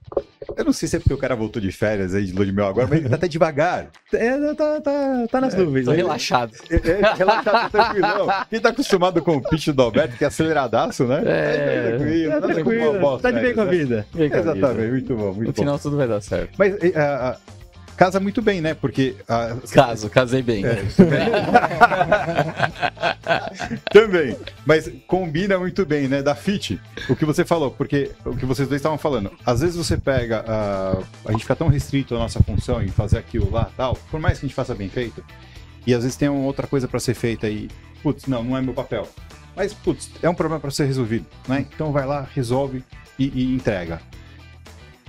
Eu não sei se é porque o cara voltou de férias aí de lua de mel agora, mas ele tá até devagar. É, tá, tá, tá nas nuvens. Tô aí. relaxado. É, é, relaxado, tranquilão. Quem tá acostumado com o pitch do Alberto, que é aceleradaço, né? É. tranquilo, Tá nada como uma tranquilo, bosta, tá de bem com a né? vida. Com a vida. Exatamente, muito bom, No muito bom. final tudo vai dar certo. Mas é, a- a- casa muito bem, né? Porque a- Caso, casei bem. também, mas combina muito bem, né? Da fit, o que você falou, porque o que vocês dois estavam falando, às vezes você pega a, a gente fica tão restrito à nossa função em fazer aquilo lá, tal, por mais que a gente faça bem feito, e às vezes tem uma outra coisa para ser feita e, putz, não, não é meu papel. Mas, putz, é um problema para ser resolvido, né? Então vai lá, resolve e, e entrega.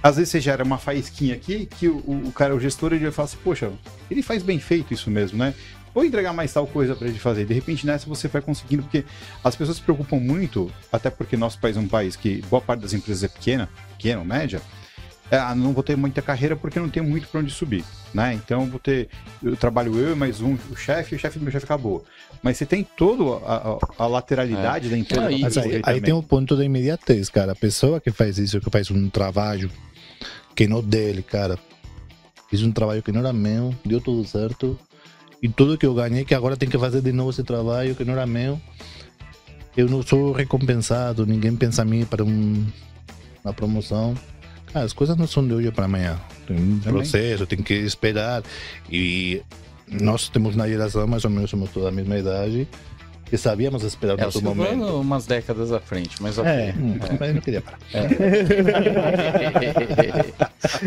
Às vezes você gera uma faísquinha aqui que o, o- o cara, o gestor, ele vai falar assim, poxa, ele faz bem feito isso mesmo, né? Vou entregar mais tal coisa para ele fazer. De repente nessa você vai conseguindo, porque as pessoas se preocupam muito, até porque nosso país é um país que boa parte das empresas é pequena, pequena ou média, é, ah, não vou ter muita carreira porque não tenho muito para onde subir, né? Então vou ter, eu trabalho eu e mais um, o chefe, e o chefe do meu chefe acabou. Mas você tem toda a, lateralidade da empresa. Ah, aí, aí tem um ponto da imediatez, cara. A pessoa que faz isso, que faz um trabalho que não dele, cara. Fiz um trabalho que não era meu, deu tudo certo. E tudo que eu ganhei, que agora tem que fazer de novo esse trabalho que não era meu. Eu não sou recompensado, ninguém pensa em mim para um, uma promoção. Cara, as coisas não são de hoje para amanhã. tem um processo, tem que esperar. E nós temos na geração, mais ou menos, somos toda a mesma idade, que sabíamos esperar É, o nosso Silvano momento. umas décadas à frente, mas ok. É. Hum, Mas eu não queria parar. É.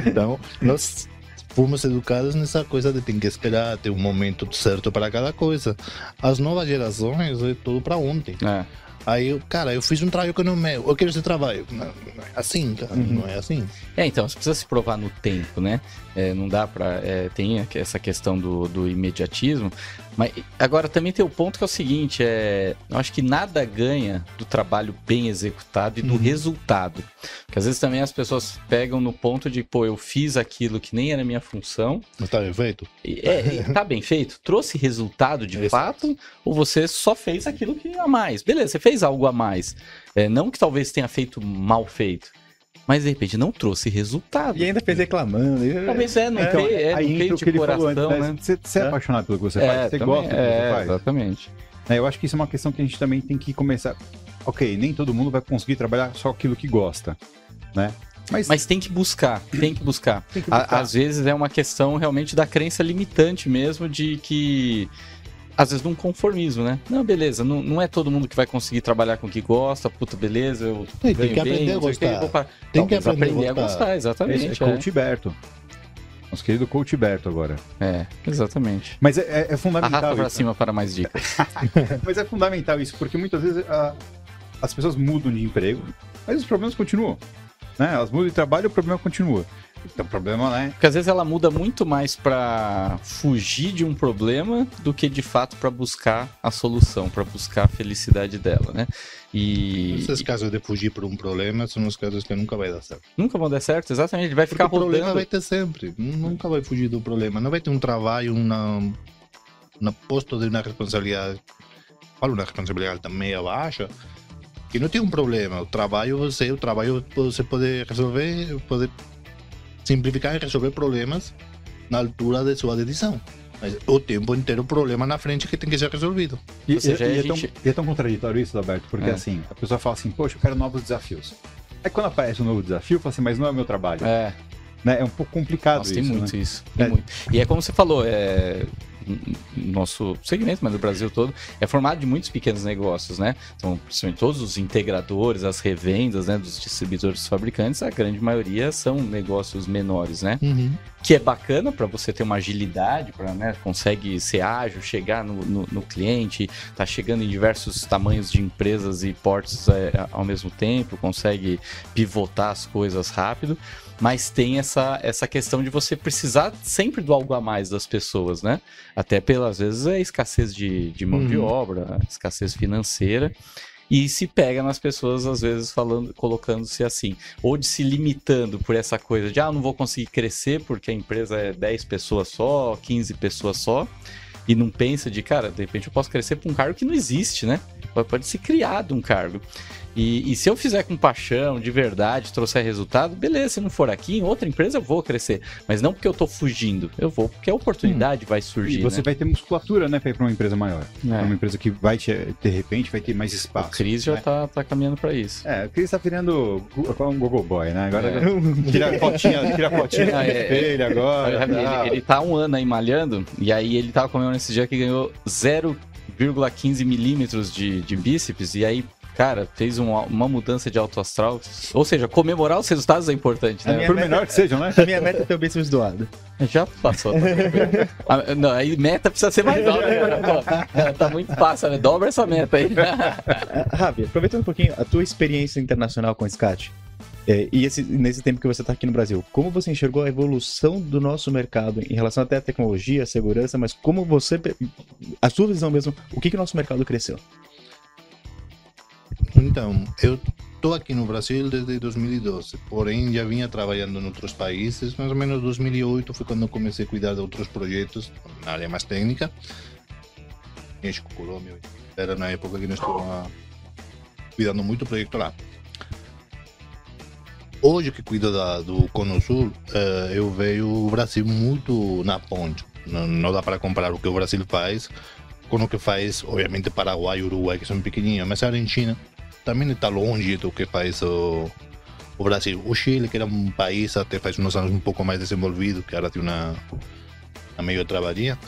Então, nós fomos educados nessa coisa de tem que esperar, ter um momento certo para cada coisa. As novas gerações é tudo para ontem. É. Aí, eu, cara, eu fiz um trabalho que não é eu quero esse trabalho. Não, não é assim, cara, não é assim. É, então, você precisa se provar no tempo, né? É, não dá pra. é, tem essa questão do, do imediatismo. Mas agora também tem o ponto que é o seguinte: é, eu acho que nada ganha do trabalho bem executado e do resultado. Porque às vezes também as pessoas pegam no ponto de, pô, eu fiz aquilo que nem era minha função. Não está bem feito? É, tá bem feito? Trouxe resultado de Exato. fato? Ou você só fez aquilo que a mais? Beleza, você fez algo a mais. É, não que talvez tenha feito mal feito. Mas de repente não trouxe resultado. E ainda fez reclamando. e- Talvez é, não É, é, Aí não entra o de que ele falou coração, antes, né? né? Você, você é É. apaixonado pelo que você É, faz, você também- gosta do que é, você faz. Exatamente. É, eu acho que isso é uma questão que a gente também tem que começar. Ok, nem todo mundo vai conseguir trabalhar só aquilo que gosta, né? Mas, Mas tem que buscar, tem que buscar. tem que buscar. às vezes é uma questão realmente da crença limitante mesmo, de que. Às vezes num conformismo, né? Não, beleza, não, não é todo mundo que vai conseguir trabalhar com o que gosta, puta, beleza, eu Tem que aprender bem, a que, gostar. parar. Tem que Talvez aprender a a gostar. gostar, exatamente. Esse é Coach Berto. Nosso querido Coach Berto agora. É, é, exatamente. Mas é, é- é Arrasta fundamental pra isso. cima para mais dicas. Mas é fundamental isso, porque muitas vezes a- as pessoas mudam de emprego, mas os problemas continuam. Né? Elas mudam de trabalho e o problema continua. Então problema, né? Porque às vezes ela muda muito mais pra fugir de um problema do que de fato pra buscar a solução, pra buscar a felicidade dela, né? E Esses casos de fugir por um problema são os casos que nunca vai dar certo. nunca vão dar certo, exatamente. Ele vai Porque ficar o problema rodando. vai ter sempre. Nunca vai fugir do problema. Não vai ter um trabalho, uma, um posto de uma responsabilidade. Falo uma responsabilidade também baixa. Que não tem um problema. O trabalho você, o trabalho você pode resolver, pode simplificar e resolver problemas na altura de sua dedicação. Mas o tempo inteiro o problema na frente que tem que ser resolvido. E, seja, e- e é, tão, gente- e é tão contraditório isso, Alberto, porque É. assim, a pessoa fala assim, poxa, eu quero novos desafios. Aí quando aparece um novo desafio, fala assim, mas não é meu trabalho. É, Né? É um pouco complicado nossa, isso, tem né? muito isso. tem É. muito. E é como você falou, é. Nosso segmento, mas no Brasil todo, é formado de muitos pequenos negócios, né? Então, principalmente todos os integradores, as revendas, né, dos distribuidores fabricantes, a grande maioria são negócios menores, né? Que é bacana para você ter uma agilidade, para né, consegue ser ágil, chegar no, no, no cliente, tá chegando em diversos tamanhos de empresas e portes é, ao mesmo tempo, consegue pivotar as coisas rápido, mas tem essa, essa questão de você precisar sempre do algo a mais das pessoas, né? Até pelas vezes é escassez de, de mão de Uhum. obra, escassez financeira. E se pega nas pessoas, às vezes, falando, colocando-se assim, ou de se limitando por essa coisa de ah, não vou conseguir crescer porque a empresa é 10 pessoas só, 15 pessoas só, e não pensa de, cara, de repente eu posso crescer para um cargo que não existe, né? Pode, pode ser criado um cargo. E, e se eu fizer com paixão, de verdade, trouxer resultado, beleza, se não for aqui, em outra empresa eu vou crescer. Mas não porque eu tô fugindo, eu vou porque a oportunidade vai surgir. E você né? vai ter musculatura, né, pra ir pra uma empresa maior. É. Pra Uma empresa que vai, te, de repente, vai ter mais O espaço. Cris já né? tá, tá caminhando para isso. É, o Cris tá virando gu- um Google Boy, né? Agora É. tira a fotinha, tira fotinha Ah, é, agora. Ele, tá. ele tá um ano aí malhando, e aí ele tava comemorando esse dia que ganhou 0,15 milímetros de, de bíceps, e aí, cara, fez uma, uma mudança de alto astral. Ou seja, comemorar os resultados é importante, A né? Por meta- menor que sejam, né? A minha meta é ter o bíceps doado. Já passou. Tá Ah, não, aí meta precisa ser mais alta. né? Pô, tá muito fácil, né? Dobra essa meta aí. Rabi, aproveitando um pouquinho a tua experiência internacional com o SCAT, é, e esse- nesse tempo que você está aqui no Brasil, como você enxergou a evolução do nosso mercado em relação até à tecnologia, à segurança, mas como você, a sua visão mesmo, o que, que o nosso mercado cresceu? Então, eu estou aqui no Brasil desde 2012, porém já vinha trabalhando em outros países. Mais ou menos 2008 foi quando comecei a cuidar de outros projetos na área mais técnica. México, Colômbia, era na época que nós estávamos cuidando muito do projeto lá. Hoje que cuido da, do Cono Sul, eh, eu vejo o Brasil muito na ponte. Não, não dá para comparar o que o Brasil faz com o que faz, obviamente, Paraguai e Uruguai, que são pequenininhos, mas a Argentina também está longe do que faz o, o Brasil. O Chile, que era um país até faz uns anos um pouco mais desenvolvido, que agora tem uma, uma meio travaria,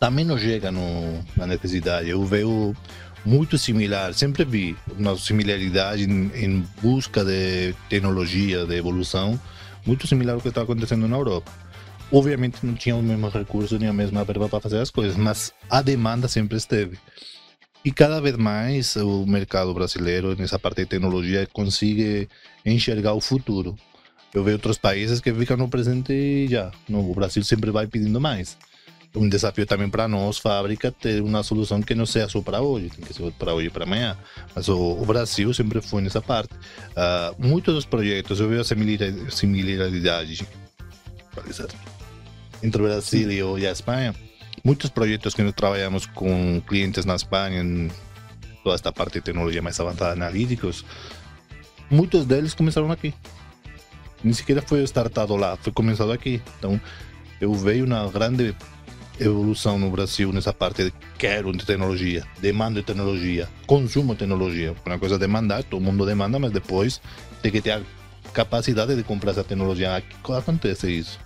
também não chega no, na necessidade. Eu vejo muito similar, sempre vi uma similaridade em, em busca de tecnologia, de evolução, muito similar ao que está acontecendo na Europa. Obviamente não tinha os mesmos recursos nem a mesma verba para fazer as coisas, mas a demanda sempre esteve. E cada vez mais o mercado brasileiro, nessa parte de tecnologia, consegue enxergar o futuro. Eu vejo outros países que ficam no presente e já. No, o Brasil sempre vai pedindo mais. Um desafio também para nós, fábrica, ter uma solução que não seja só para hoje, tem que ser para hoje e para amanhã. Mas o, o, Brasil sempre foi nessa parte. Uh, muitos dos projetos, eu vejo a similaridade entre o Brasil e a Espanha muitos projetos que nós trabalhamos com clientes na Espanha, em toda esta parte de tecnologia mais avançada, analíticos, muitos deles começaram aqui. Nem sequer foi startado lá, foi começado aqui. Então, eu vejo uma grande evolução no Brasil nessa parte de quero de tecnologia, demanda de tecnologia, consumo de tecnologia. Uma coisa é demandar, todo mundo demanda, mas depois tem que ter a capacidade de comprar essa tecnologia. Aqui acontece isso.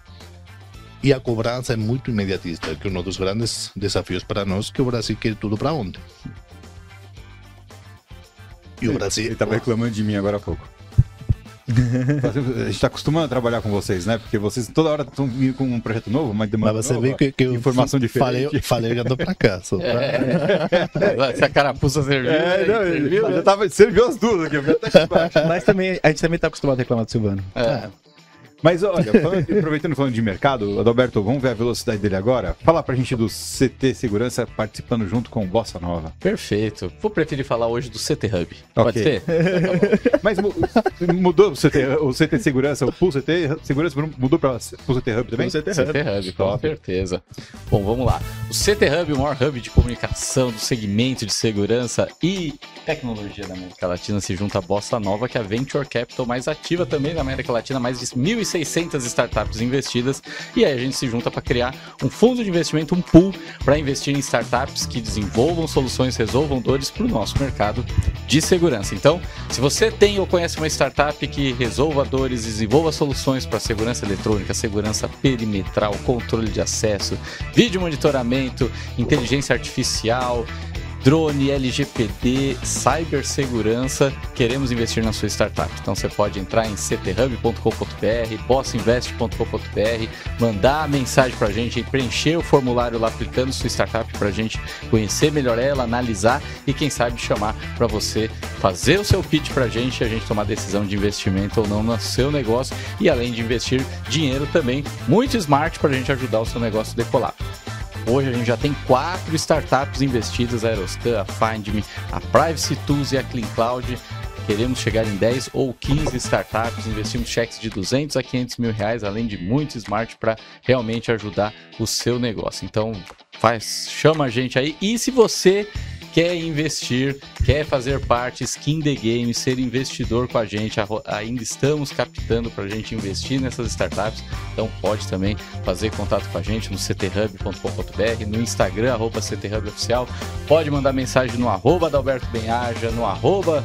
E a cobrança é muito imediatista, que é um dos grandes desafios para nós, que o Brasil quer tudo para ontem. E o Brasil... Ele estava reclamando de mim agora há pouco. a gente está acostumado a trabalhar com vocês, né? Porque vocês toda hora estão vindo com um projeto novo, mas demanda Mas você nova, vê que, que eu informação diferente. Falei, falei já dou para cá. Só pra... é. Se a carapuça serviu, é, não, serviu, já tava, serviu as duas aqui. Mas também, a gente também está acostumado a reclamar do Silvano. É. Mas olha, falando, aproveitando falando de mercado, Adalberto, vamos ver a velocidade dele agora? Fala pra gente do CT Segurança participando junto com o Bossa Nova. Perfeito. Vou preferir falar hoje do CT Hub. Pode ser? Mas mudou o CT, o CT Segurança, o Pool CT Segurança mudou para o CT Hub também? O CT Hub, CT Hub com certeza. Bom, vamos lá. O CT Hub, o maior hub de comunicação do segmento de segurança e tecnologia da América Latina, se junta a Bossa Nova, que é a Venture Capital mais ativa também da América Latina, mais de 1.000 1.600 startups investidas e aí a gente se junta para criar um fundo de investimento, um pool para investir em startups que desenvolvam soluções, resolvam dores para o nosso mercado de segurança. Então, se você tem ou conhece uma startup que resolva dores, desenvolva soluções para segurança eletrônica, segurança perimetral, controle de acesso, vídeo monitoramento, inteligência artificial, drone, LGPD, cibersegurança, queremos investir na sua startup. Então você pode entrar em cthub.com.br, bossinvest.com.br, mandar mensagem para a gente, preencher o formulário lá aplicando sua startup para a gente conhecer melhor ela, analisar e quem sabe chamar para você fazer o seu pitch para a gente e a gente tomar decisão de investimento ou não no seu negócio e além de investir dinheiro também muito smart para a gente ajudar o seu negócio a decolar. Hoje a gente já tem quatro startups investidas, a Aeroscan, a FindMe, a Privacy Tools e a Clean Cloud. Queremos chegar em 10 ou 15 startups, investimos cheques de 200 a 500 mil reais, além de muito smart para realmente ajudar o seu negócio. Então, faz, chama a gente aí. E se você quer investir, quer fazer parte, skin the game, ser investidor com a gente, ainda estamos captando para a gente investir nessas startups, então pode também fazer contato com a gente no cthub.com.br, no Instagram, arroba cthub pode mandar mensagem no arroba Adalberto Benhaja, no arroba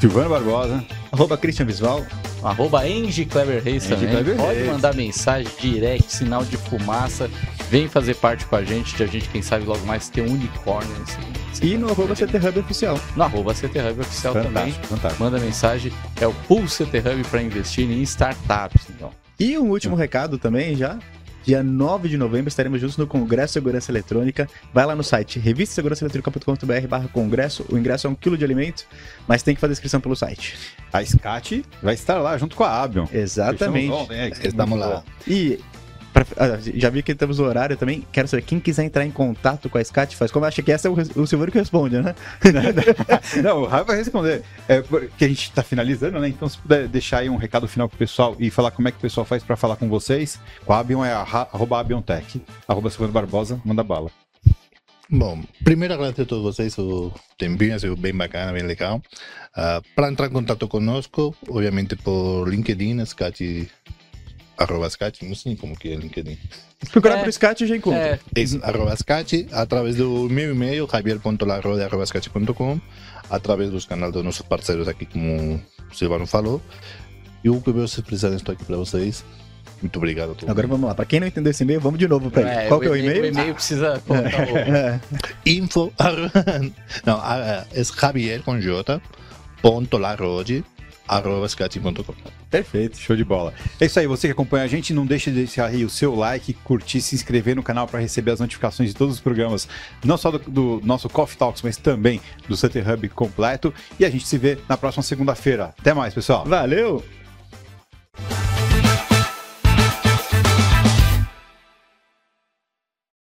Silvano Barbosa, arroba Christian Visual, arroba Clever Reis também. Clever Pode Reis. mandar mensagem, direct, sinal de fumaça. Vem fazer parte com a gente, de a gente, quem sabe, logo mais ter um unicórnio nesse e no arroba CT Hub Oficial. No arroba CT Hub Oficial fantástico, também. Fantástico. Manda mensagem. É o Pool CT Hub para investir em startups. Então. E um último recado também já. Dia 9 de novembro estaremos juntos no Congresso Segurança Eletrônica. Vai lá no site revistasegurançaeletrônica.com.br barra congresso. O ingresso é um quilo de alimento, mas tem que fazer inscrição pelo site. A SCAT vai estar lá junto com a Abion. Exatamente. Estamos lá. E Pra, ah, já vi que temos o horário também. Quero saber, quem quiser entrar em contato com a SCAT, faz como? Acha que essa é o, o Silveiro que responde, né? não, o Raio vai responder. É, que a gente está finalizando, né? Então, se puder deixar aí um recado final pro pessoal e falar como é que o pessoal faz para falar com vocês, com a Abion é arroba Abiontech, arroba Silveiro Barbosa, manda bala. Bom, primeiro agradecer a todos vocês o tempinho, sido bem bacana, bem legal. Uh, para entrar em contato conosco, obviamente por LinkedIn, SCAT arroba Scat, não sei como que é LinkedIn. Procurar é, por Scat e já encontra. É. Isso, arroba Scat, através do meu e-mail, javier.larrode.com, através dos canais dos nossos parceiros aqui como o Silvano falou. E o que vocês precisarem, estou aqui para vocês. Muito obrigado a todos. Agora vamos lá. Para quem não entendeu esse e-mail, vamos de novo para ele. Qual que é o e-mail? O e-mail precisa colocar o... É. Info. Não, é Javier com J. Ponto. Arroba scati.com. Perfeito, show de bola. É isso aí, você que acompanha a gente, não deixe de deixar aí o seu like, curtir, se inscrever no canal para receber as notificações de todos os programas, não só do, do nosso Coffee Talks, mas também do Center Hub completo. E a gente se vê na próxima segunda-feira. Até mais, pessoal. Valeu!